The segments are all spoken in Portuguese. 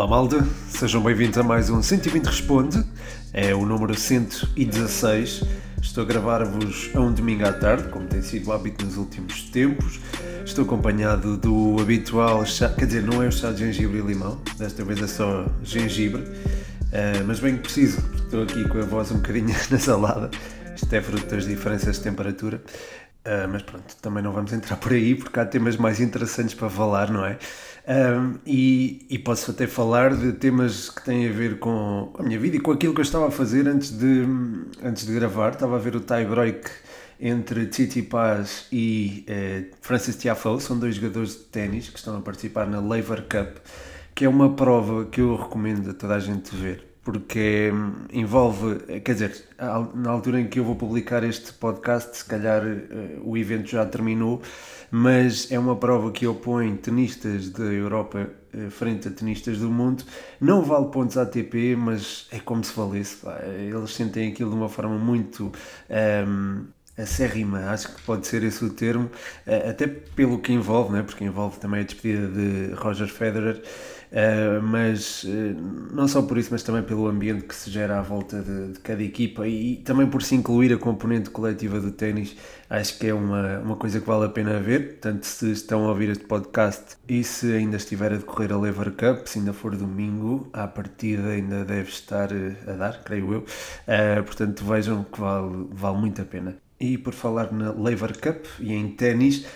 Olá malta, sejam bem-vindos a mais um 120 Responde, é o número 116. Estou a gravar-vos a um domingo à tarde, como tem sido o hábito nos últimos tempos. Estou acompanhado do habitual chá, quer dizer, não é o chá de gengibre e limão, desta vez é só gengibre, uh, mas bem que preciso, estou aqui com a voz um bocadinho na salada. Isto é fruto das diferenças de temperatura. Uh, mas pronto, também não vamos entrar por aí porque há temas mais interessantes para falar, não é? Um, e, e, posso até falar de temas que têm a ver com a minha vida e com aquilo que eu estava a fazer antes de, antes de gravar. Estava a ver o tie break entre Titi Paz e eh, Francis Tiafoe, são dois jogadores de ténis que estão a participar na Lever Cup, que é uma prova que eu recomendo a toda a gente ver porque hum, envolve, quer dizer, na altura em que eu vou publicar este podcast, se calhar eh, o evento já terminou, mas é uma prova que opõe tenistas da Europa eh, frente a tenistas do mundo. Não vale pontos ATP, mas é como se valesse. Eles sentem aquilo de uma forma muito. Um, acérrima, acho que pode ser esse o termo, eh, até pelo que envolve, né? porque envolve também a despedida de Roger Federer, Uh, mas uh, não só por isso, mas também pelo ambiente que se gera à volta de, de, cada equipa e também por se incluir a componente coletiva do ténis, acho que é uma, uma coisa que vale a pena ver. Portanto, se estão a ouvir este podcast e se ainda estiver a decorrer a Lever Cup, se ainda for domingo, à partida ainda deve estar eh, a dar, creio eu. Uh, portanto, vejam que vale, vale muito a pena. E por falar na Lever Cup e em ténis,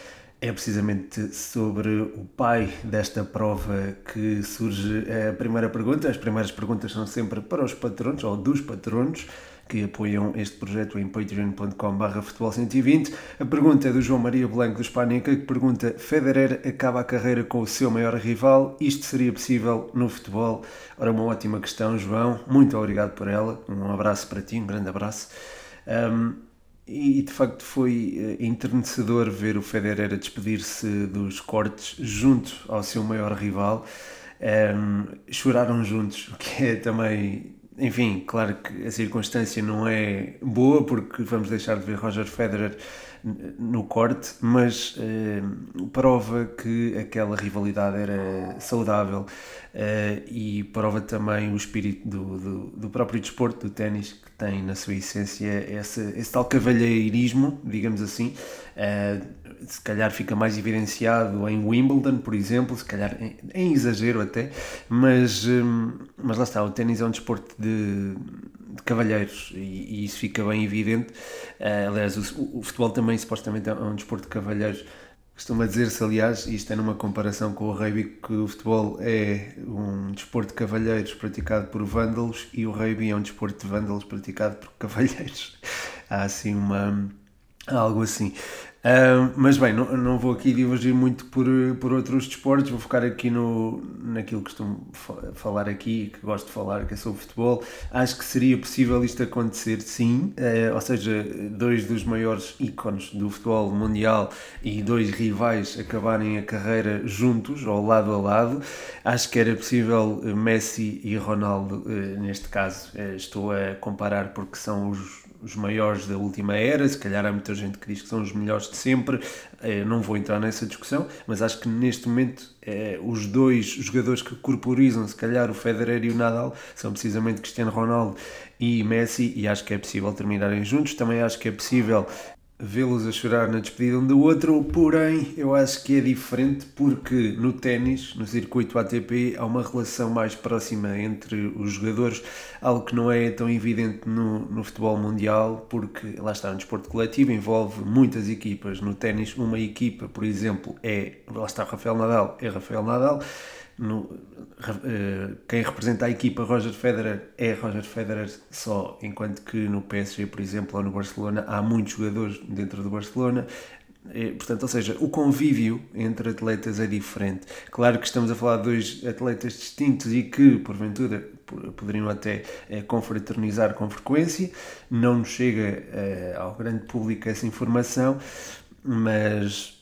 é precisamente sobre o pai desta prova que surge a primeira pergunta. As primeiras perguntas são sempre para os patronos ou dos patronos que apoiam este projeto em patreon.com.br futebol120. A pergunta é do João Maria Blanco do Hispânica, que pergunta Federer acaba a carreira com o seu maior rival, isto seria possível no futebol? Ora, uma ótima questão, João, muito obrigado por ela, um abraço para ti, um grande abraço. Um, e de facto foi eh, enternecedor ver o Federer a despedir-se dos cortes junto ao seu maior rival. Um, choraram juntos, o que é também. Enfim, claro que a circunstância não é boa porque vamos deixar de ver Roger Federer no corte, mas uh, prova que aquela rivalidade era saudável uh, e prova também o espírito do, do, do próprio desporto, do ténis, tem na sua essência esse, esse tal cavalheirismo, digamos assim. Uh, se calhar fica mais evidenciado em Wimbledon, por exemplo, se calhar em, em exagero até, mas, um, mas lá está, o ténis é um desporto de de cavalheiros e, e, isso fica bem evidente. Uh, aliás, o, o, futebol também supostamente é um desporto de cavalheiros. Costuma dizer-se, aliás, isto é numa comparação com o rugby, que o futebol é um desporto de cavalheiros praticado por vândalos e o rugby é um desporto de vândalos praticado por cavalheiros. Há assim uma. algo assim. Uh, mas bem, não, não vou aqui divergir muito por, por outros desportos, vou focar aqui no, naquilo que costumo falar aqui, que gosto de falar, que é sobre futebol. Acho que seria possível isto acontecer, sim, uh, ou seja, dois dos maiores ícones do futebol mundial e dois rivais acabarem a carreira juntos, ou lado a lado. Acho que era possível Messi e Ronaldo, uh, neste caso, estou a comparar porque são os os maiores da última era, se calhar há muita gente que diz que são os melhores de sempre, eh, não vou entrar nessa discussão, mas acho que neste momento eh, os dois jogadores que corporizam, se calhar o Federer e o Nadal, são precisamente Cristiano Ronaldo e Messi, e acho que é possível terminarem juntos. Também acho que é possível vê-los a chorar na despedida um do outro, porém eu acho que é diferente porque no ténis, no circuito ATP, há uma relação mais próxima entre os jogadores, algo que não é tão evidente no, no futebol mundial, porque lá está, um desporto coletivo envolve muitas equipas. No ténis, uma equipa, por exemplo, é, lá está Rafael Nadal, é Rafael Nadal no, uh, quem representa a equipa Roger Federer é Roger Federer só, enquanto que no PSG, por exemplo, ou no Barcelona, há muitos jogadores dentro do Barcelona. E, portanto, ou seja, o convívio entre atletas é diferente. Claro que estamos a falar de dois atletas distintos e que, porventura, poderiam até é, confraternizar com frequência. Não nos chega é, ao grande público essa informação, mas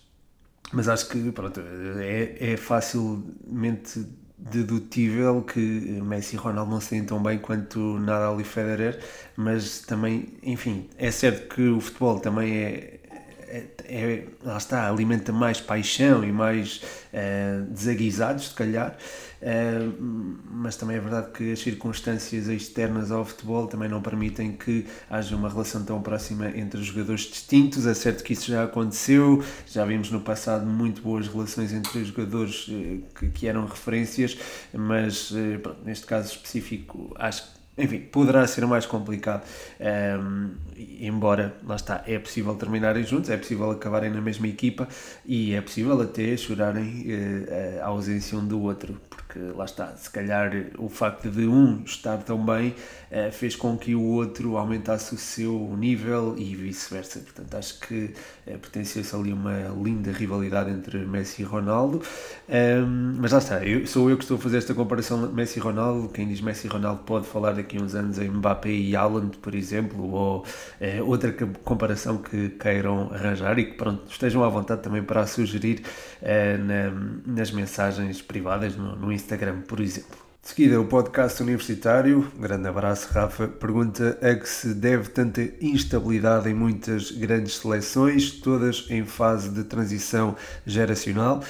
mas acho que pronto, é, é facilmente dedutível que Messi e Ronaldo não se têm tão bem quanto Nadal e Federer, mas também, enfim, é certo que o futebol também é, é, é, lá está, alimenta mais paixão e mais uh, desaguisados, se calhar. Uh, mas também é verdade que as circunstâncias externas ao futebol também não permitem que haja uma relação tão próxima entre jogadores distintos. É certo que isso já aconteceu, já vimos no passado muito boas relações entre jogadores uh, que, eram referências, mas pronto, neste caso específico acho que enfim, poderá ser mais complicado. Um, embora, lá está, é possível terminarem juntos, é possível acabarem na mesma equipa e é possível até chorarem uh, a ausência um do outro, porque lá está, se calhar o facto de um estar tão bem uh, fez com que o outro aumentasse o seu nível e vice-versa. Portanto, acho que uh, pertencia-se ali uma linda rivalidade entre Messi e Ronaldo. Um, mas lá está, eu, sou eu que estou a fazer esta comparação Messi e Ronaldo. Quem diz Messi e Ronaldo pode falar daqui a uns anos em Mbappé e Haaland, por exemplo, ou é, outra comparação que queiram arranjar e que pronto, estejam à vontade também para sugerir na, nas mensagens privadas no, no Instagram, por exemplo. De seguida, o podcast universitário, grande abraço Rafa, pergunta a que se deve tanta instabilidade em muitas grandes seleções, todas em fase de transição geracional.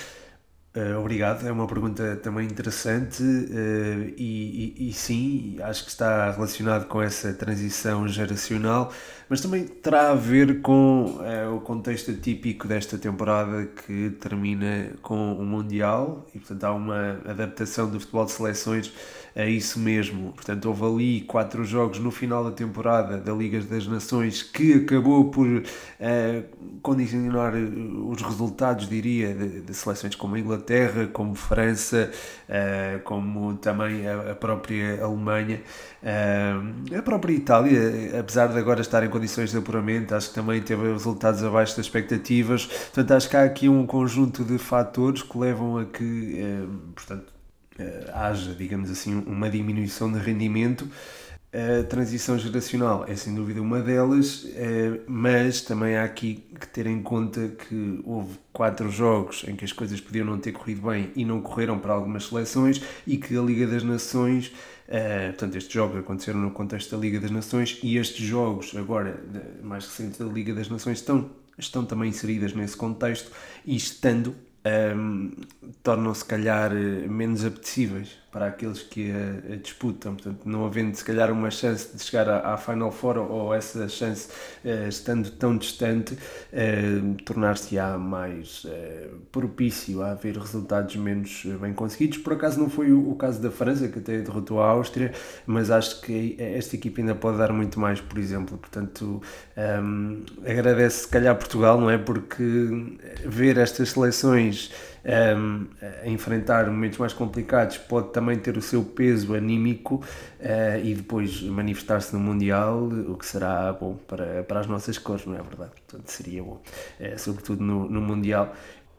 Uh, obrigado, é uma pergunta também interessante uh, e, e, e, sim, acho que está relacionado com essa transição geracional, mas também terá a ver com uh, o contexto típico desta temporada que termina com o Mundial e, portanto, há uma adaptação do futebol de seleções a isso mesmo. Portanto, houve ali quatro jogos no final da temporada da Liga das Nações que acabou por uh, condicionar os resultados, diria, de, de, seleções como a Inglaterra, como França, uh, como também a, a própria Alemanha. A própria Itália, apesar de agora estar em condições de apuramento, acho que também teve resultados abaixo das expectativas. Portanto, acho que há aqui um conjunto de fatores que levam a que, portanto, uh, haja, digamos assim, uma diminuição de rendimento. A transição geracional é sem dúvida uma delas, eh, mas também há aqui que ter em conta que houve quatro jogos em que as coisas podiam não ter corrido bem e não correram para algumas seleções e que a Liga das Nações, eh, portanto, estes jogos aconteceram no contexto da Liga das Nações e estes jogos, agora mais recentes da Liga das Nações, estão, estão também inseridas nesse contexto e estando um, tornam se calhar menos apetecíveis para aqueles que a, a, disputam. Portanto, não havendo se calhar uma chance de chegar à, à Final Four ou essa chance uh, estando tão distante, uh, tornar-se-á mais uh, propício a haver resultados menos bem conseguidos. Por acaso não foi o, o, caso da França, que até derrotou a Áustria, mas acho que esta equipe ainda pode dar muito mais, por exemplo. Portanto, um, agradece se calhar Portugal, não é? Porque ver estas seleções um, a enfrentar momentos mais complicados pode também ter o seu peso anímico uh, e depois manifestar-se no Mundial, o que será bom para, para as nossas cores, não é verdade? Portanto, seria bom, uh, sobretudo no, no Mundial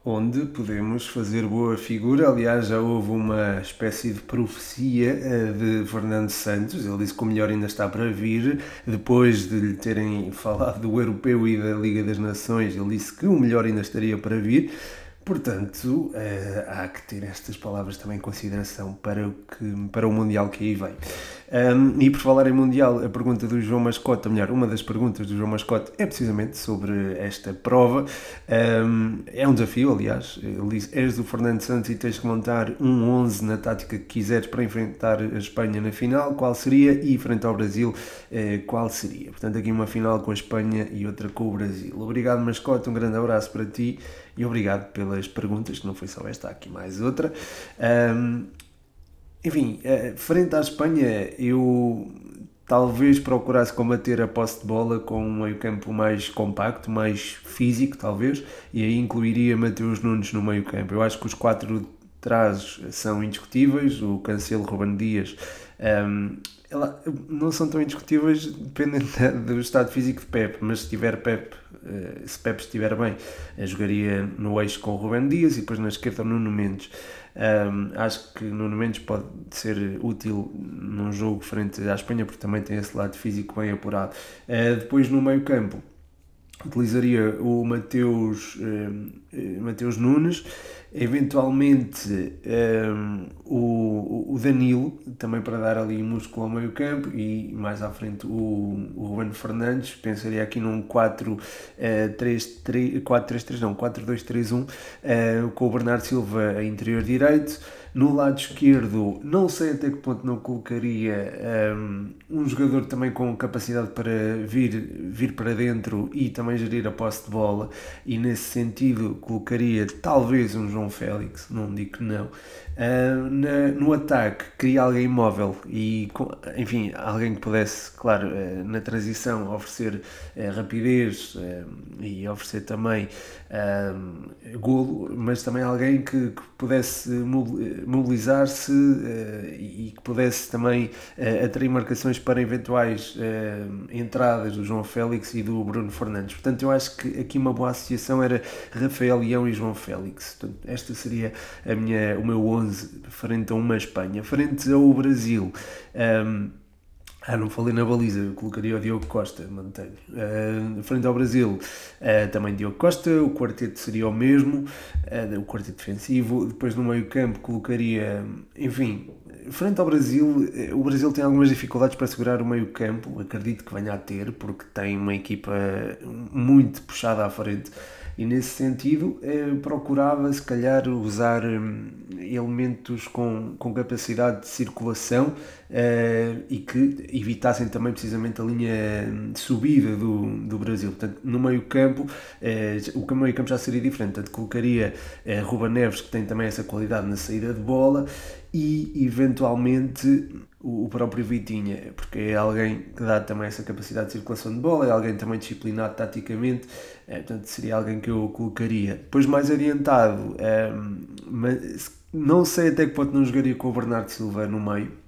onde podemos fazer boa figura. Aliás, já houve uma espécie de profecia de Fernando Santos. Ele disse que o melhor ainda está para vir. Depois de lhe terem falado do Europeu e da Liga das Nações, ele disse que o melhor ainda estaria para vir. Portanto, uh, há que ter estas palavras também em consideração para o, que, para o Mundial que aí vem. Um, e por falar em Mundial, a pergunta do João Mascote, ou melhor, uma das perguntas do João Mascote é precisamente sobre esta prova. Um, é um desafio, aliás. Ele diz: És do Fernando Santos e tens que montar um 11 na tática que quiseres para enfrentar a Espanha na final. Qual seria? E frente ao Brasil, uh, qual seria? Portanto, aqui uma final com a Espanha e outra com o Brasil. Obrigado, Mascote. Um grande abraço para ti e obrigado pelas perguntas, que não foi só esta, há aqui mais outra. Um, enfim, eh, frente à Espanha, eu talvez procurasse combater a posse de bola com um meio-campo mais compacto, mais físico, talvez, e aí incluiria Mateus Nunes no meio-campo. Eu acho que os quatro trás são indiscutíveis, o Cancelo, Ruben Dias, um, ela, não são tão indiscutíveis dependendo do estado físico de Pep, mas se tiver Pep, eh, se Pep estiver bem, eh, jogaria no eixo com o Ruben Dias e depois na esquerda Nuno Mendes. Um, acho que Nuno Mendes pode ser útil num jogo frente à Espanha porque também tem esse lado físico bem apurado. Uh, depois no meio campo utilizaria o Mateus, uh, Mateus Nunes eventualmente um, o, o Danilo, também para dar ali músculo ao meio campo, e mais à frente o, o Ruben Fernandes, pensaria aqui num 4-3-3, uh, não, 4-2-3-1, uh, com o Bernardo Silva a interior direito, no lado esquerdo, não sei até que ponto não colocaria um, um, jogador também com capacidade para vir, vir para dentro e também gerir a posse de bola, e nesse sentido colocaria talvez um João Félix, não digo que não. Uh, na, no ataque, queria alguém imóvel e, enfim, alguém que pudesse, claro, uh, na transição oferecer uh, rapidez e oferecer também golo, mas também alguém que, que pudesse mobilizar-se e que pudesse também atrair marcações para eventuais entradas do João Félix e do Bruno Fernandes. Portanto, eu acho que aqui uma boa associação era Rafael Leão e João Félix. Portanto, esta seria a minha, o meu 11 frente a uma Espanha, frente ao Brasil. Um, ah, não falei na baliza, eu colocaria o Diogo Costa, mantenho. Uh, frente ao Brasil, uh, também Diogo Costa, o quarteto seria o mesmo, uh, o quarteto defensivo. Depois no meio campo colocaria, enfim, frente ao Brasil, o Brasil tem algumas dificuldades para segurar o meio campo, acredito que venha a ter, porque tem uma equipa muito puxada à frente e nesse sentido eh, procurava se calhar usar hum, elementos com, com capacidade de circulação eh, e que evitassem também precisamente a linha de subida do, do Brasil. Portanto, no meio campo, eh, o meio campo já seria diferente, portanto colocaria Ruba Neves que tem também essa qualidade na saída de bola e eventualmente o próprio Vitinha, porque é alguém que dá também essa capacidade de circulação de bola, é alguém também disciplinado taticamente, é, portanto seria alguém que eu colocaria. Depois mais adiantado, é, mas não sei até que ponto não jogaria com o Bernardo Silva no meio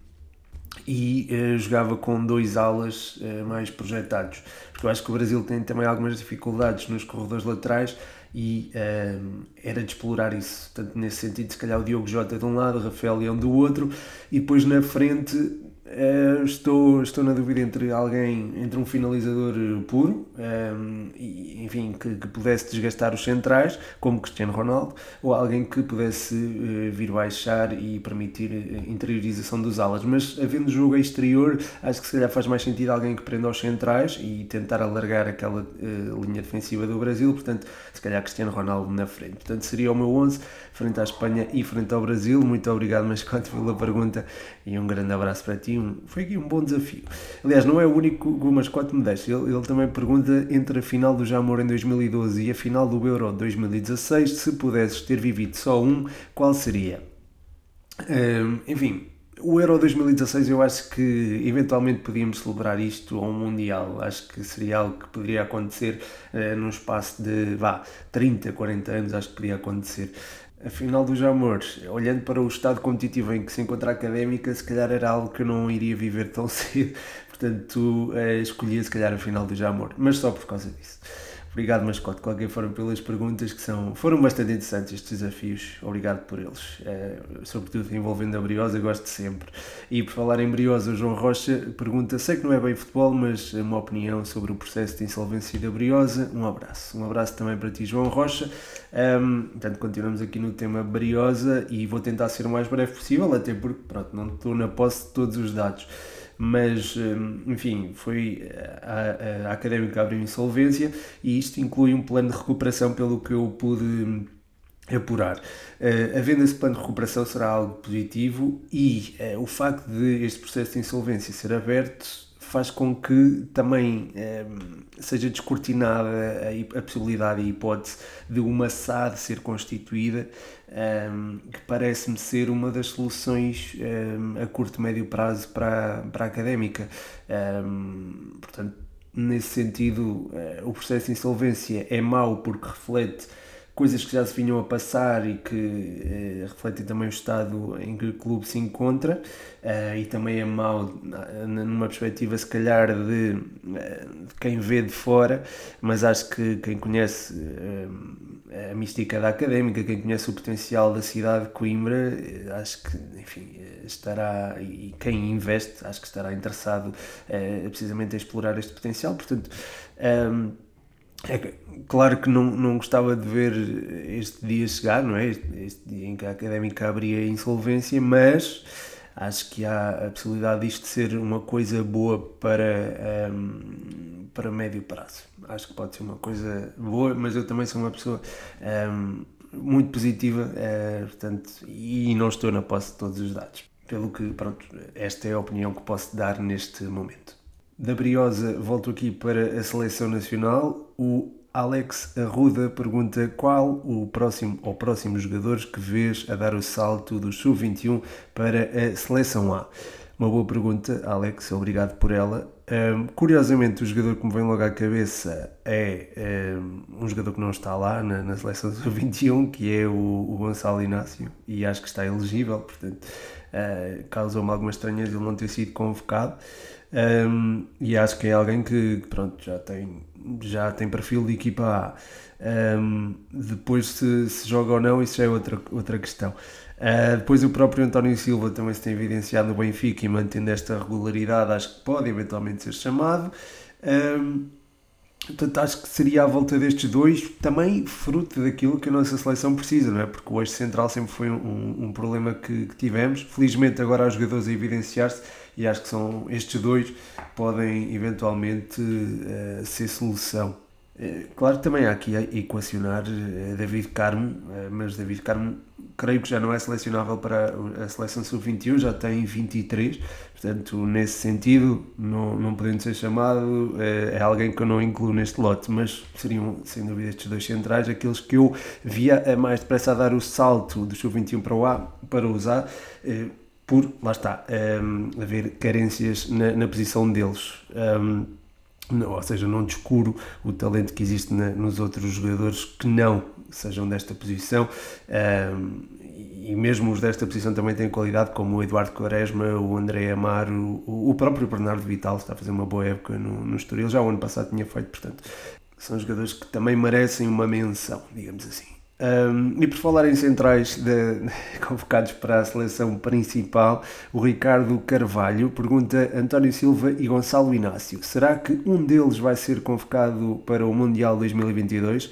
e é, jogava com dois alas é, mais projetados, porque eu acho que o Brasil tem também algumas dificuldades nos corredores laterais e um, era de explorar isso. Portanto, nesse sentido, se calhar o Diogo Jota de um lado, o Rafael Leão do outro, e depois na frente Uh, estou, estou na dúvida entre alguém, entre um finalizador puro, um, ehm, e, enfim, que, que, pudesse desgastar os centrais, como Cristiano Ronaldo, ou alguém que pudesse uh, vir baixar e permitir a interiorização dos alas. Mas havendo jogo exterior, acho que se calhar faz mais sentido alguém que prenda aos centrais e tentar alargar aquela uh, linha defensiva do Brasil, portanto, se calhar Cristiano Ronaldo na frente. Portanto, seria o meu 11 frente à Espanha e frente ao Brasil. Muito obrigado, Mascote, pela pergunta e um grande abraço para ti. Foi aqui um bom desafio. Aliás, não é o único que o Mascote me deixa. Ele, ele também pergunta entre a final do Jamor em 2012 e a final do Euro 2016, se pudesses ter vivido só um, qual seria? Um, enfim, o Euro 2016 eu acho que eventualmente podíamos celebrar isto a um Mundial. Acho que seria algo que poderia acontecer uh, num espaço de vá, 30, 40 anos, acho que poderia acontecer. A final dos amores, olhando para o estado competitivo em que se encontra a académica, se calhar era algo que eu não iria viver tão cedo, portanto uh, se calhar a final dos amores, mas só por causa disso. Obrigado, Mascote, de qualquer forma, pelas perguntas que são, foram bastante interessantes estes desafios. Obrigado por eles. É, sobretudo envolvendo a Briosa, gosto sempre. E por falar em Briosa, o João Rocha pergunta: sei que não é bem futebol, mas uma opinião sobre o processo de insolvência da Briosa. Um abraço. Um abraço também para ti, João Rocha. Um, portanto, continuamos aqui no tema Briosa e vou tentar ser o mais breve possível, até porque pronto, não estou na posse de todos os dados mas hum, enfim, foi a, a, académica abriu insolvência e isto inclui um plano de recuperação, pelo que eu pude hum, apurar. Uh, havendo esse plano de recuperação será algo positivo e uh, o facto de este processo de insolvência ser aberto faz com que também eh, seja descortinada a, a, possibilidade e a hipótese de uma SAD ser constituída, eh, que parece-me ser uma das soluções eh, a curto e médio prazo para, para a académica. portanto, nesse sentido, o processo de insolvência é mau porque reflete coisas que já se vinham a passar e que eh, refletem também o estado em que o clube se encontra eh, e também é mau numa perspectiva se calhar de, eh, de, quem vê de fora, mas acho que quem conhece eh, a mística da académica, quem conhece o potencial da cidade de Coimbra, eh, acho que enfim, estará e quem investe acho que estará interessado precisamente em explorar este potencial, portanto é, claro que não, não gostava de ver este dia chegar, não é? Este, este dia em que a académica abria insolvência, mas acho que há a possibilidade disto ser uma coisa boa para, um, para médio prazo. Acho que pode ser uma coisa boa, mas eu também sou uma pessoa um, muito positiva uh, portanto, e não estou na posse de todos os dados. Pelo que, pronto, esta é a opinião que posso dar neste momento. Da Briosa, volto aqui para a seleção nacional. O Alex Arruda pergunta qual o próximo ou próximos jogadores que vês a dar o salto do Sub-21 para a seleção A. Uma boa pergunta, Alex, obrigado por ela. Um, curiosamente, o jogador que me vem logo à cabeça é um, um jogador que não está lá na, na seleção sub-21, que é o, o, Gonçalo Inácio, e acho que está elegível, portanto, uh, causou-me alguma estranheza ele não ter sido convocado. Um, e acho que é alguém que, pronto, já tem já tem perfil de equipa A. Um, depois, se, se, joga ou não, isso já é outra, outra questão. Uh, depois, o próprio António Silva também se tem evidenciado no Benfica e mantendo esta regularidade, acho que pode eventualmente ser chamado. Um, Portanto, acho que seria à volta destes dois também fruto daquilo que a nossa seleção precisa, não é? Porque o eixo central sempre foi um, um problema que, que, tivemos. Felizmente, agora há jogadores a evidenciar-se e acho que são estes dois podem eventualmente uh, ser solução. Uh, claro que também há aqui a equacionar uh, David Carmo, mas David Carmo creio que já não é selecionável para a seleção sub-21, já tem 23, portanto, nesse sentido, não, não podendo ser chamado, é, alguém que eu não incluo neste lote, mas seriam, sem dúvida, estes dois centrais, aqueles que eu via mais depressa a dar o salto do sub-21 para o A, para usar por, lá está, um, haver carências na, na posição deles. Um, não, ou seja, não descuro o talento que existe na, nos outros jogadores que não sejam desta posição. Um, e mesmo os desta posição também têm qualidade, como o Eduardo Quaresma, o André Amaro, o, o próprio Bernardo Vital está a fazer uma boa época no, no Estoril, já o ano passado tinha feito, portanto, são jogadores que também merecem uma menção, digamos assim. Um, e por falar em centrais de, convocados para a seleção principal, o Ricardo Carvalho pergunta António Silva e Gonçalo Inácio: será que um deles vai ser convocado para o Mundial 2022?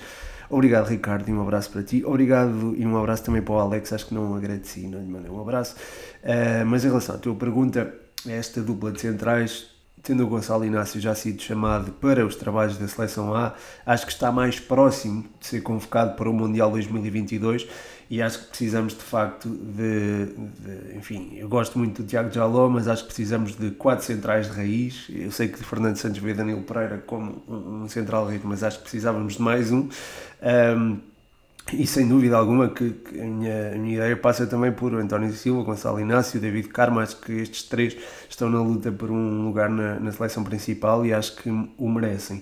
Obrigado, Ricardo, e um abraço para ti. Obrigado e um abraço também para o Alex. Acho que não agradeci, não lhe mandei um abraço. Uh, mas em relação à tua pergunta, esta dupla de centrais tendo o Gonçalo Inácio já sido chamado para os trabalhos da Seleção A, acho que está mais próximo de ser convocado para o Mundial 2022 e acho que precisamos de facto de, de, enfim, eu gosto muito do Tiago Jaló, mas acho que precisamos de quatro centrais de raiz. Eu sei que Fernando Santos vê Danilo Pereira como um, central de raiz, mas acho que precisávamos de mais um. um e sem dúvida alguma que, que a, minha, a, minha, ideia passa também por António Silva, Gonçalo Inácio, David Carmo. Acho que estes três estão na luta por um lugar na, na seleção principal e acho que o merecem.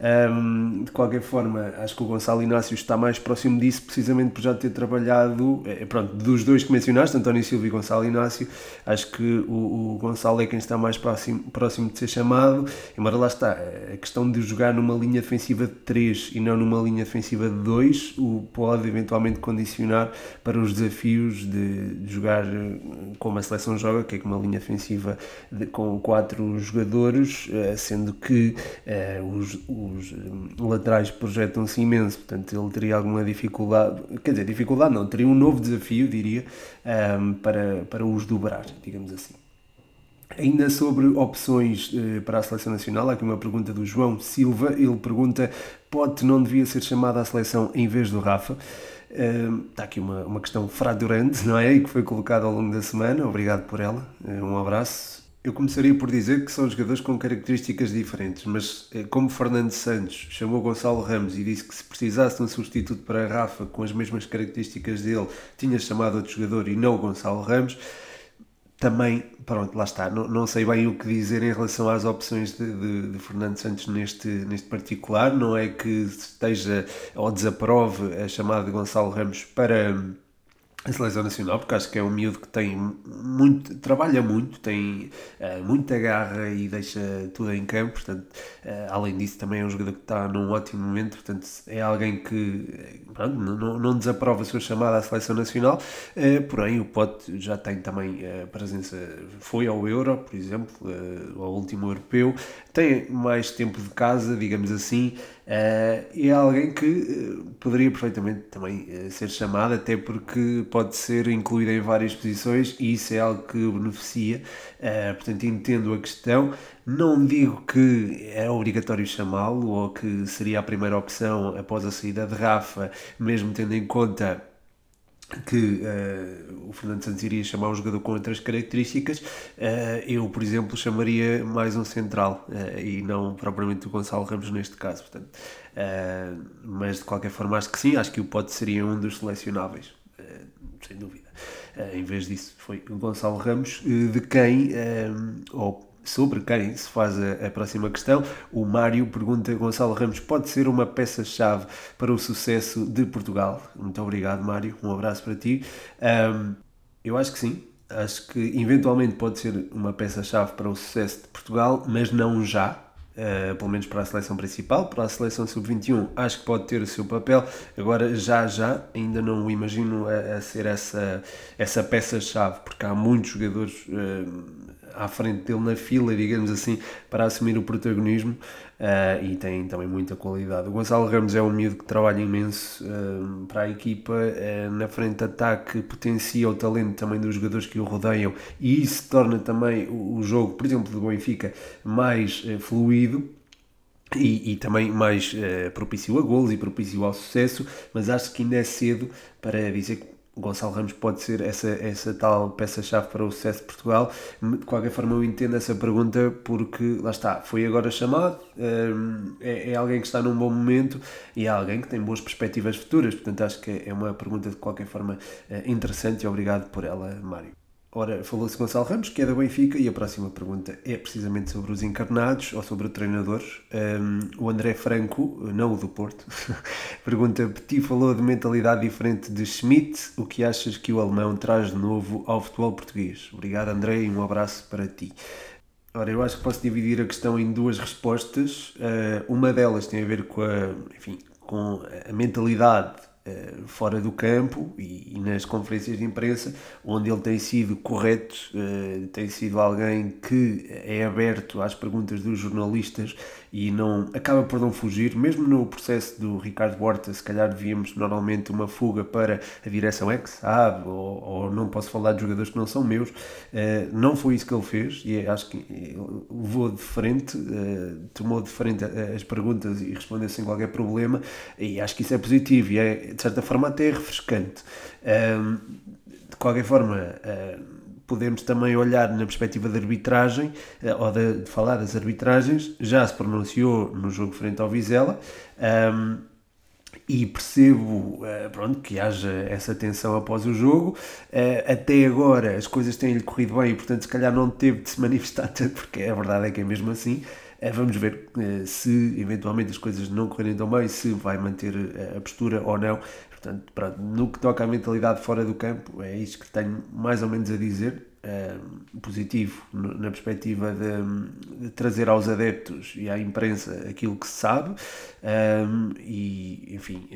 Um, de qualquer forma, acho que o Gonçalo Inácio está mais próximo disso, precisamente por já ter trabalhado, é, pronto, dos dois que mencionaste, António Silva e Gonçalo Inácio, acho que o, o, Gonçalo é quem está mais próximo, próximo de ser chamado, embora lá está, a questão de jogar numa linha defensiva de 3 e não numa linha defensiva de 2, o pode eventualmente condicionar para os desafios de, de jogar como a seleção joga, que é com uma linha defensiva de, com quatro jogadores, eh, sendo que os, os eh, laterais projetam-se imenso, portanto ele teria alguma dificuldade, quer dizer, dificuldade não, teria um novo desafio, diria, ehm, para, para os dobrar, digamos assim. Ainda sobre opções uh, para a seleção nacional, há aqui uma pergunta do João Silva. Ele pergunta: pode não devia ser chamada à seleção em vez do Rafa? Está aqui uma, uma questão fraturante, não é? E que foi colocada ao longo da semana. Obrigado por ela. Uh, um abraço. Eu começaria por dizer que são jogadores com características diferentes, mas eh, como Fernando Santos chamou Gonçalo Ramos e disse que se precisasse de um substituto para Rafa com as mesmas características dele, tinha chamado outro jogador e não Gonçalo Ramos, também, pronto, lá está, não, não sei bem o que dizer em relação às opções de, de, de Fernando Santos neste, neste particular, não é que esteja ou desaprove a chamada de Gonçalo Ramos para a seleção nacional, porque acho que é um miúdo que tem muito, trabalha muito, tem uh, muita garra e deixa tudo em campo, portanto, uh, além disso também é um jogador que está num ótimo momento, portanto é alguém que pronto, não, não desaprova a sua chamada à seleção nacional, uh, porém o Pote já tem também a presença, foi ao Euro, por exemplo, ao último europeu, tem mais tempo de casa, digamos assim, é alguém que poderia perfeitamente também ser chamado, até porque pode ser incluído em várias posições e isso é algo que beneficia. portanto, entendo a questão. Não digo que é obrigatório chamá-lo ou que seria a primeira opção após a saída de Rafa, mesmo tendo em conta que uh, o Fernando Santos iria chamar um jogador com outras características, uh, eu, por exemplo, chamaria mais um central uh, e não propriamente o Gonçalo Ramos neste caso. Portanto, mas de qualquer forma, acho que sim, acho que o pode seria um dos selecionáveis, sem dúvida. em vez disso, foi o Gonçalo Ramos, de quem, ou sobre quem se faz a, a, próxima questão. O Mário pergunta: Gonçalo Ramos pode ser uma peça-chave para o sucesso de Portugal? Muito obrigado, Mário. Um abraço para ti. Um, eu acho que sim. Acho que eventualmente pode ser uma peça-chave para o sucesso de Portugal, mas não já. Uh, pelo menos para a seleção principal, para a seleção sub-21, acho que pode ter o seu papel. Agora, já já, ainda não o imagino a, a ser essa, essa peça-chave, porque há muitos jogadores uh, à frente dele na fila, digamos assim, para assumir o protagonismo uh, e tem também muita qualidade. O Gonçalo Ramos é um miúdo que trabalha imenso uh, para a equipa, uh, na frente de ataque potencia o talento também dos jogadores que o rodeiam e isso torna também o, o jogo, por exemplo, do Benfica mais fluido. E, e, também mais propício a gols e propício ao sucesso, mas acho que ainda é cedo para dizer que o Gonçalo Ramos pode ser essa, essa tal peça-chave para o sucesso de Portugal. De qualquer forma, eu entendo essa pergunta porque, lá está, foi agora chamado, hum, é, é alguém que está num bom momento e é alguém que tem boas perspectivas futuras. Portanto, acho que é uma pergunta de qualquer forma eh, interessante e obrigado por ela, Mário. Ora, falou-se Gonçalo Ramos, que é da Benfica, e a próxima pergunta é precisamente sobre os encarnados ou sobre o treinador. Um, o André Franco, não o do Porto, pergunta: Petit falou de mentalidade diferente de Schmidt. O que achas que o alemão traz de novo ao futebol português? Obrigado, André, e um abraço para ti. Ora, eu acho que posso dividir a questão em duas respostas. Uh, uma delas tem a ver com a, enfim, com a mentalidade fora do campo e, nas conferências de imprensa, onde ele tem sido correto, uh, tem sido alguém que é aberto às perguntas dos jornalistas e não acaba por não fugir, mesmo no processo do Ricardo Horta, se calhar víamos normalmente uma fuga para a direção que sabe, ou, ou não posso falar de jogadores que não são meus, uh, não foi isso que ele fez e acho que levou de frente, tomou de frente as perguntas e respondeu sem qualquer problema e acho que isso é positivo e é de certa forma até refrescante. Um, de qualquer forma, podemos também olhar na perspectiva da arbitragem, uh, ou de, de, falar das arbitragens, já se pronunciou no jogo frente ao Vizela, um, e percebo uh, pronto, que haja essa tensão após o jogo. Uh, até agora as coisas têm-lhe corrido bem e, portanto, se calhar não teve de se manifestar tanto, porque a verdade é que é mesmo assim. Eh, vamos ver eh, se eventualmente as coisas não correrem tão bem, se vai manter eh, a postura ou não. Portanto, pronto, no que toca à mentalidade fora do campo, é isto que tenho mais ou menos a dizer. Positivo na perspectiva de, de, trazer aos adeptos e à imprensa aquilo que se sabe e enfim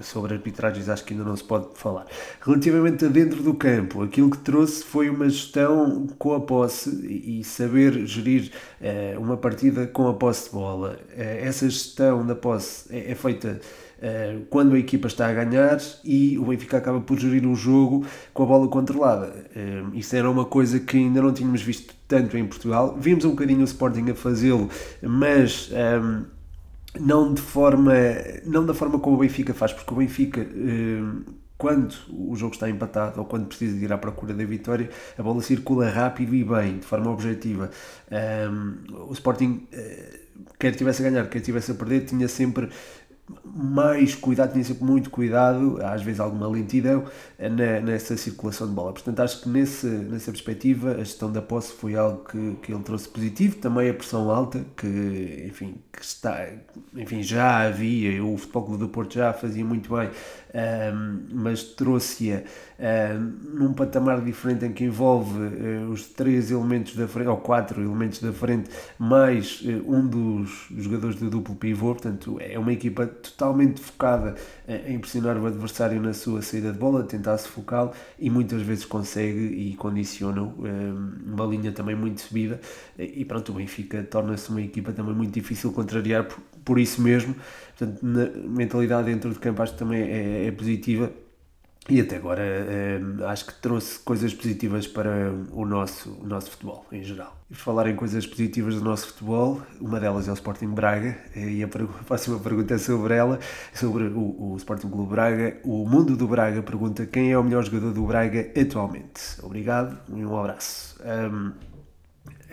sobre arbitragens acho que ainda não se pode falar. Relativamente a dentro do campo, aquilo que trouxe foi uma gestão com a posse e saber gerir uh, uma partida com a posse de bola. Uh, essa gestão da posse é, é feita uh, quando a equipa está a ganhar e o Benfica acaba por gerir um jogo com a bola controlada. isso era uma coisa que ainda não tínhamos visto tanto em Portugal. Vimos um bocadinho o Sporting a fazê-lo, mas... Um, não de forma não da forma como o Benfica faz, porque o Benfica eh, quando o jogo está empatado ou quando precisa de ir à procura da vitória, a bola circula rápido e bem, de forma objetiva. Um, o Sporting, eh, quer tivesse a ganhar, quer tivesse a perder, tinha sempre mais cuidado, tinha sempre muito cuidado, às vezes alguma lentidão na, nessa circulação de bola. Portanto, acho que nesse, nessa perspectiva a gestão da posse foi algo que, que ele trouxe positivo. Também a pressão alta, que enfim, que está, enfim já havia, o Futebol Clube do Porto já fazia muito bem, um, mas trouxe-a um, num patamar diferente em que envolve uh, os três elementos da frente, ou quatro elementos da frente, mais uh, um dos jogadores do duplo pivô. Portanto, é uma equipa totalmente focada a impressionar o adversário na sua saída de bola, tentar se focá-lo e muitas vezes consegue e condiciona uma linha também muito subida e pronto, o Benfica torna-se uma equipa também muito difícil contrariar por isso mesmo, portanto, na mentalidade dentro do campo acho que também é, é positiva e até agora eh, acho que trouxe coisas positivas para o nosso, o nosso futebol em geral. E falar em coisas positivas do nosso futebol, uma delas é o Sporting Braga, eh, e a, a próxima pergunta é sobre ela, sobre o, o Sporting Clube Braga. O Mundo do Braga pergunta quem é o melhor jogador do Braga atualmente. Obrigado e um abraço.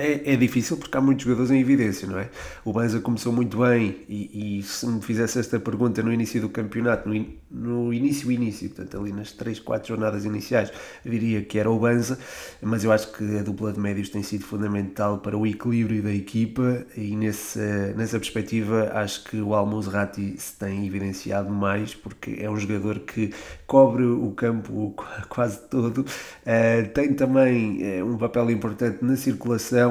É, é difícil porque há muitos jogadores em evidência, não é? O Banza começou muito bem e, e se me fizesse esta pergunta no início do campeonato, no, in, no início, início, portanto ali nas 3, 4 jornadas iniciais, diria que era o Banza, mas eu acho que a dupla de médios tem sido fundamental para o equilíbrio da equipa e nesse, nessa perspectiva acho que o Almuzrati se tem evidenciado mais porque é um jogador que cobre o campo quase todo, uh, tem também uh, um papel importante na circulação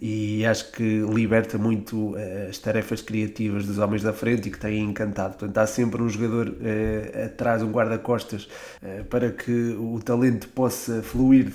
e acho que liberta muito uh, as tarefas criativas dos homens da frente e que têm encantado. Portanto, há sempre um jogador uh, atrás, um guarda-costas, uh, para que o talento possa fluir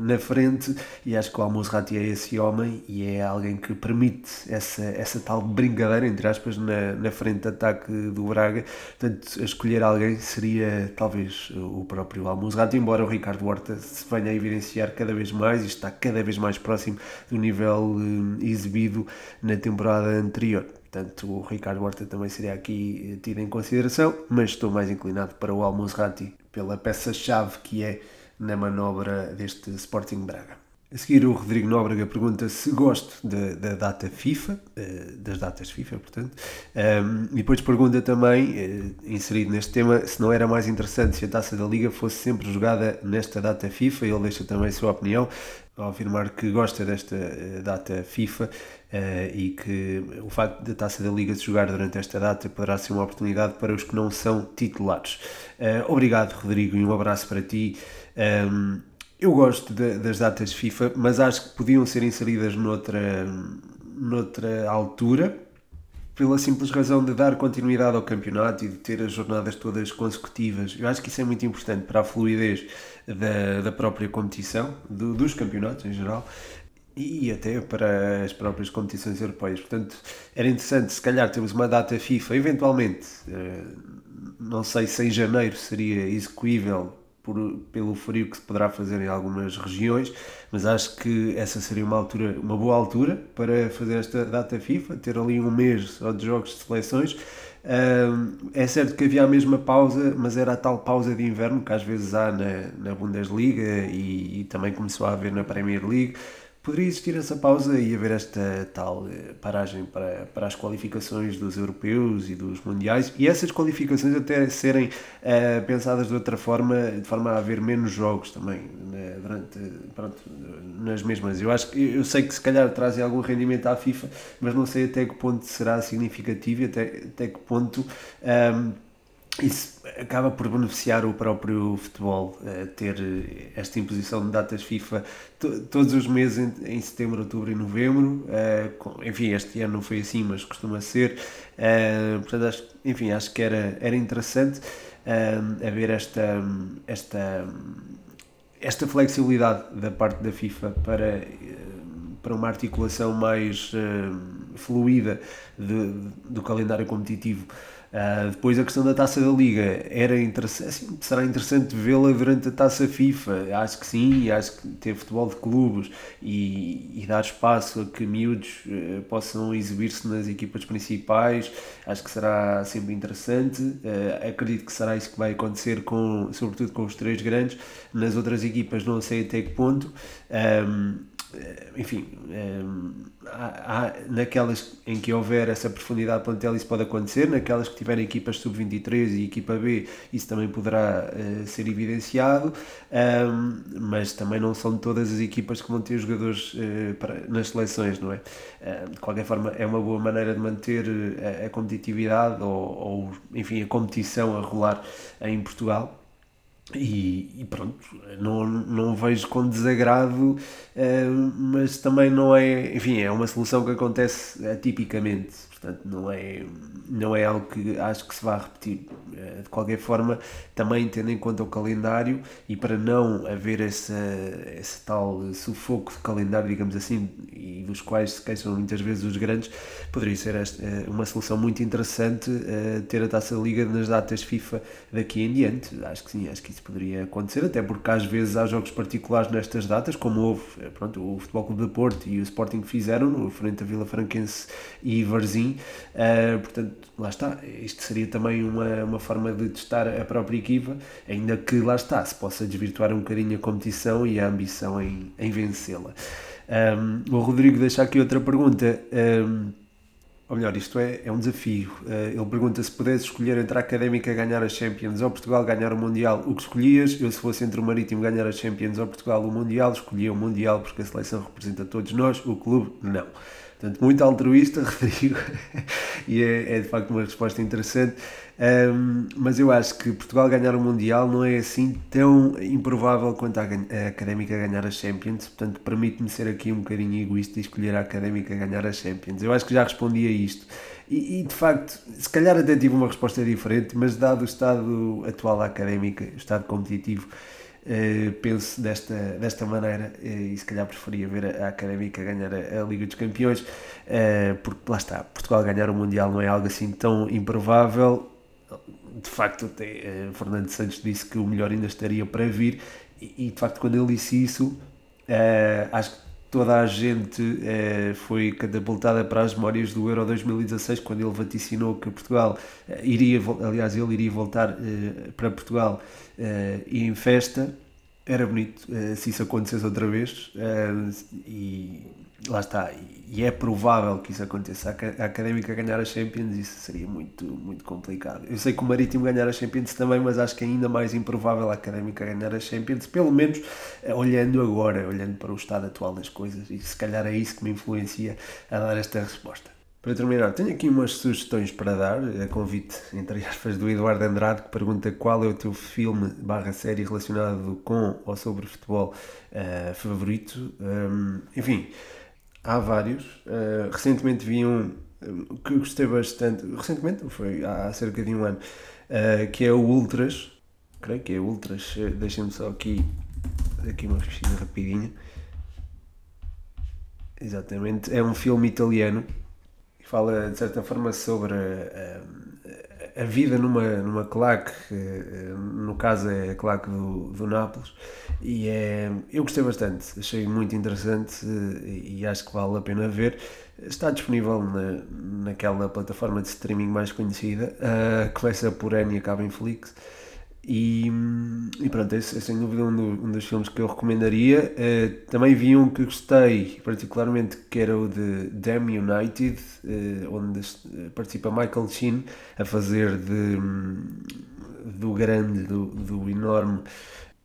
na frente e acho que o Almozrati é esse homem e é alguém que permite essa, essa tal brincadeira, entre aspas, na, na frente de ataque do Braga. Portanto, escolher alguém seria talvez o próprio Almozrati, embora o Ricardo Horta se venha a evidenciar cada vez mais e está cada vez mais próximo do nível eh, exibido na temporada anterior. Portanto, o Ricardo Horta também seria aqui eh, tido em consideração, mas estou mais inclinado para o Almozrati pela peça-chave que é na manobra deste Sporting Braga. A seguir, o Rodrigo Nóbrega pergunta se gosto da, da data FIFA, eh, das datas FIFA, portanto, um, e depois pergunta também, inserido neste tema, se não era mais interessante se a taça da Liga fosse sempre jogada nesta data FIFA. Ele deixa também a sua opinião ao afirmar que gosta desta eh, data FIFA uh, e que o facto da Taça da Liga se jogar durante esta data poderá ser uma oportunidade para os que não são titulares. Uh, obrigado, Rodrigo, e um abraço para ti. Ehm, eu gosto de, das datas FIFA, mas acho que podiam ser inseridas noutra, noutra altura pela simples razão de dar continuidade ao campeonato e de ter as jornadas todas consecutivas. Eu acho que isso é muito importante para a fluidez da, da própria competição, do, dos campeonatos em geral e até para as próprias competições europeias. Portanto, era interessante, se calhar, termos uma data FIFA, eventualmente, eh, não sei se em janeiro seria execuível por, pelo frio que se poderá fazer em algumas regiões, mas acho que essa seria uma altura, uma boa altura para fazer esta data FIFA, ter ali um mês só de jogos de seleções. É certo que havia a mesma pausa, mas era a tal pausa de inverno que às vezes há na, na Bundesliga e, e também começou a haver na Premier League poderia existir essa pausa e haver esta tal eh, paragem para, para as qualificações dos europeus e dos mundiais e essas qualificações até serem uh, pensadas de outra forma, de forma a haver menos jogos também né, durante, pronto, nas mesmas. Eu acho que eu sei que se calhar trazem algum rendimento à FIFA, mas não sei até que ponto será significativo e até, até que ponto. Um, ehm, isso acaba por beneficiar o próprio futebol uh, ter esta imposição de datas FIFA todos os meses em, em, setembro, outubro e novembro. Com, enfim, este ano não foi assim, mas costuma ser. Portanto, acho, enfim, acho que era, era interessante haver esta, esta, esta flexibilidade da parte da FIFA para, para uma articulação mais fluida de, do calendário competitivo. Uh, depois a questão da taça da Liga era interessante, assim, será interessante vê-la durante a taça FIFA. Acho que sim, acho que ter futebol de clubes e, e dar espaço a que miúdos uh, possam exibir-se nas equipas principais, acho que será sempre interessante. Uh, acredito que será isso que vai acontecer, com, sobretudo com os três grandes. Nas outras equipas, não sei até que ponto. Um, enfim, eh, há, há, naquelas em que houver essa profundidade plantel isso pode acontecer, naquelas que tiverem equipas sub-23 e equipa B isso também poderá uh, ser evidenciado, um, mas também não são todas as equipas que vão ter jogadores uh, para, nas seleções, não é? Uh, de qualquer forma é uma boa maneira de manter a, a competitividade ou, ou, enfim, a competição a rolar em Portugal E, e, pronto, não, não vejo com desagrado, uh, mas também não é, enfim, é uma solução que acontece atipicamente, portanto não é, não é algo que acho que se vá repetir. Uh, de qualquer forma, também tendo em conta o calendário e para não haver essa, esse tal sufoco de calendário, digamos assim, e dos quais se queixam muitas vezes os grandes, poderia ser esta, uh, uma solução muito interessante ter a Taça Liga nas datas FIFA daqui em diante. Acho que sim, acho que isso poderia acontecer, até porque às vezes há jogos particulares nestas datas, como houve eh, pronto, o Futebol Clube de Porto e o Sporting fizeram, frente a Vila Franquense e Varzim, portanto, lá está, isto seria também uma, uma forma de testar a própria equipa, ainda que lá está, se possa desvirtuar um bocadinho a competição e a ambição em, em vencê-la. Um, o Rodrigo deixa aqui outra pergunta. Um, ou melhor, isto é, é um desafio. Uh, ele pergunta se pudesse escolher entre a Académica ganhar a Champions ou Portugal ganhar o Mundial, o que escolhias? Eu, se fosse entre o Marítimo ganhar a Champions ou Portugal o Mundial, escolhia o Mundial porque a seleção representa todos nós, o clube não. Portanto, muito altruísta, Rodrigo, e é, é, de facto uma resposta interessante. Um, mas eu acho que Portugal ganhar o Mundial não é assim tão improvável quanto a, a Académica ganhar a Champions. Portanto, permite-me ser aqui um bocadinho egoísta e escolher a Académica ganhar a Champions. Eu acho que já respondi a isto. E, e, de facto, se calhar até tive uma resposta diferente, mas dado o estado atual da Académica, o estado competitivo Uh, penso desta, desta maneira uh, e se calhar preferia ver a, a Académica ganhar a, a, Liga dos Campeões, uh, porque lá está, Portugal ganhar o Mundial não é algo assim tão improvável. De facto, até Fernando Santos disse que o melhor ainda estaria para vir, e, e de facto, quando ele disse isso, acho que toda a gente foi catapultada para as memórias do Euro 2016, quando ele vaticinou que Portugal iria, aliás, ele iria voltar para Portugal e em festa. Era bonito se isso acontecesse outra vez e lá está e é provável que isso aconteça. A Académica ganhar a Champions isso seria muito muito complicado. Eu sei que o Marítimo ganhar a Champions também mas acho que é ainda mais improvável a Académica ganhar a Champions pelo menos olhando agora olhando para o estado atual das coisas e se calhar é isso que me influencia a dar esta resposta. Para terminar, tenho aqui umas sugestões para dar, a convite, entre aspas, do Eduardo Andrade, que pergunta qual é o teu filme barra série relacionado com ou sobre futebol uh, favorito. Um, enfim, há vários. Uh, recentemente vi um que gostei bastante, recentemente, foi há cerca de um ano, uh, que é o Ultras, creio que é Ultras, deixem-me só aqui, aqui uma pesquisa rapidinha. Exatamente, é um filme italiano fala de certa forma sobre a, a, vida numa, numa claque, eh, no caso é a claque do, do Nápoles, e é, eu gostei bastante, achei muito interessante e acho que vale a pena ver. Está disponível na, naquela plataforma de streaming mais conhecida, uh, começa por N e acaba em Flix. E, e pronto, esse é sem dúvida um, do, um, dos filmes que eu recomendaria. Uh, também vi um que gostei, particularmente, que era o de Damn United, uh, onde participa Michael Sheen a fazer de, do grande, do, do enorme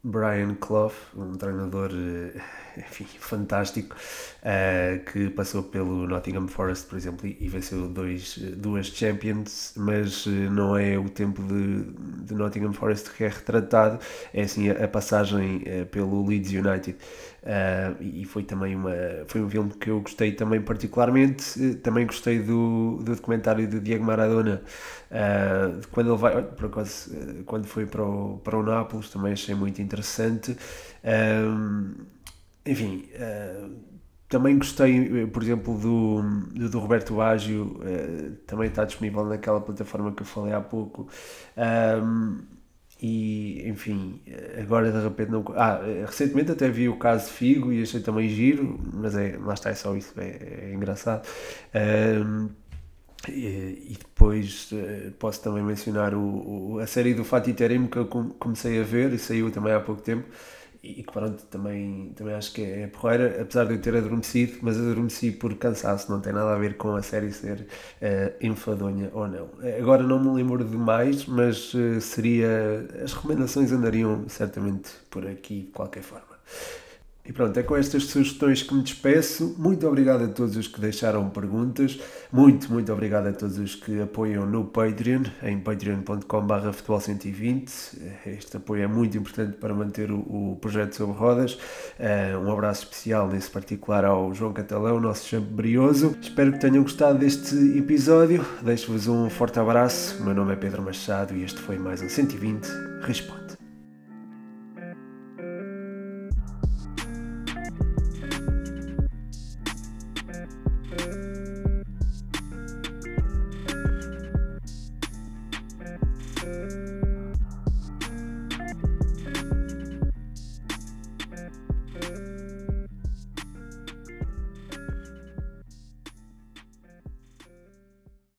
Brian Clough, um treinador uh, enfim, fantástico, uh, que passou pelo Nottingham Forest, por exemplo, e, venceu dois, duas Champions, mas uh, não é o tempo de, de, Nottingham Forest que é retratado, é assim a, a passagem uh, pelo Leeds United. e foi também uma, foi um filme que eu gostei também particularmente, também gostei do, do documentário de Diego Maradona, de quando ele vai, por acaso, quando foi para o, para o Nápoles, também achei muito interessante enfim, uh, também gostei, por exemplo, do, do, do Roberto Baggio, uh, também está disponível naquela plataforma que eu falei há pouco. Um, e enfim, agora de repente não. Ah, recentemente até vi o caso de Figo e achei também giro, mas é, lá está, é só isso, é, é engraçado. Um, e, depois uh, posso também mencionar o, o, a série do Fatih Terim que eu comecei a ver e saiu também há pouco tempo e que pronto, também, também acho que é porreira, apesar de eu ter adormecido, mas adormeci por cansaço, não tem nada a ver com a série ser uh, enfadonha ou não. Agora não me lembro de mais, mas uh, seria. As recomendações andariam certamente por aqui de qualquer forma. E pronto, é com estas sugestões que me despeço. Muito obrigado a todos os que deixaram perguntas. Muito, muito obrigado a todos os que apoiam no Patreon, em patreon.com.br futebol 120. Este apoio é muito importante para manter o, o projeto sobre rodas. Uh, um abraço especial, nesse particular, ao João Catalão, nosso champ brioso. Espero que tenham gostado deste episódio. Deixo-vos um forte abraço. O meu nome é Pedro Machado e este foi mais um 120 Responde.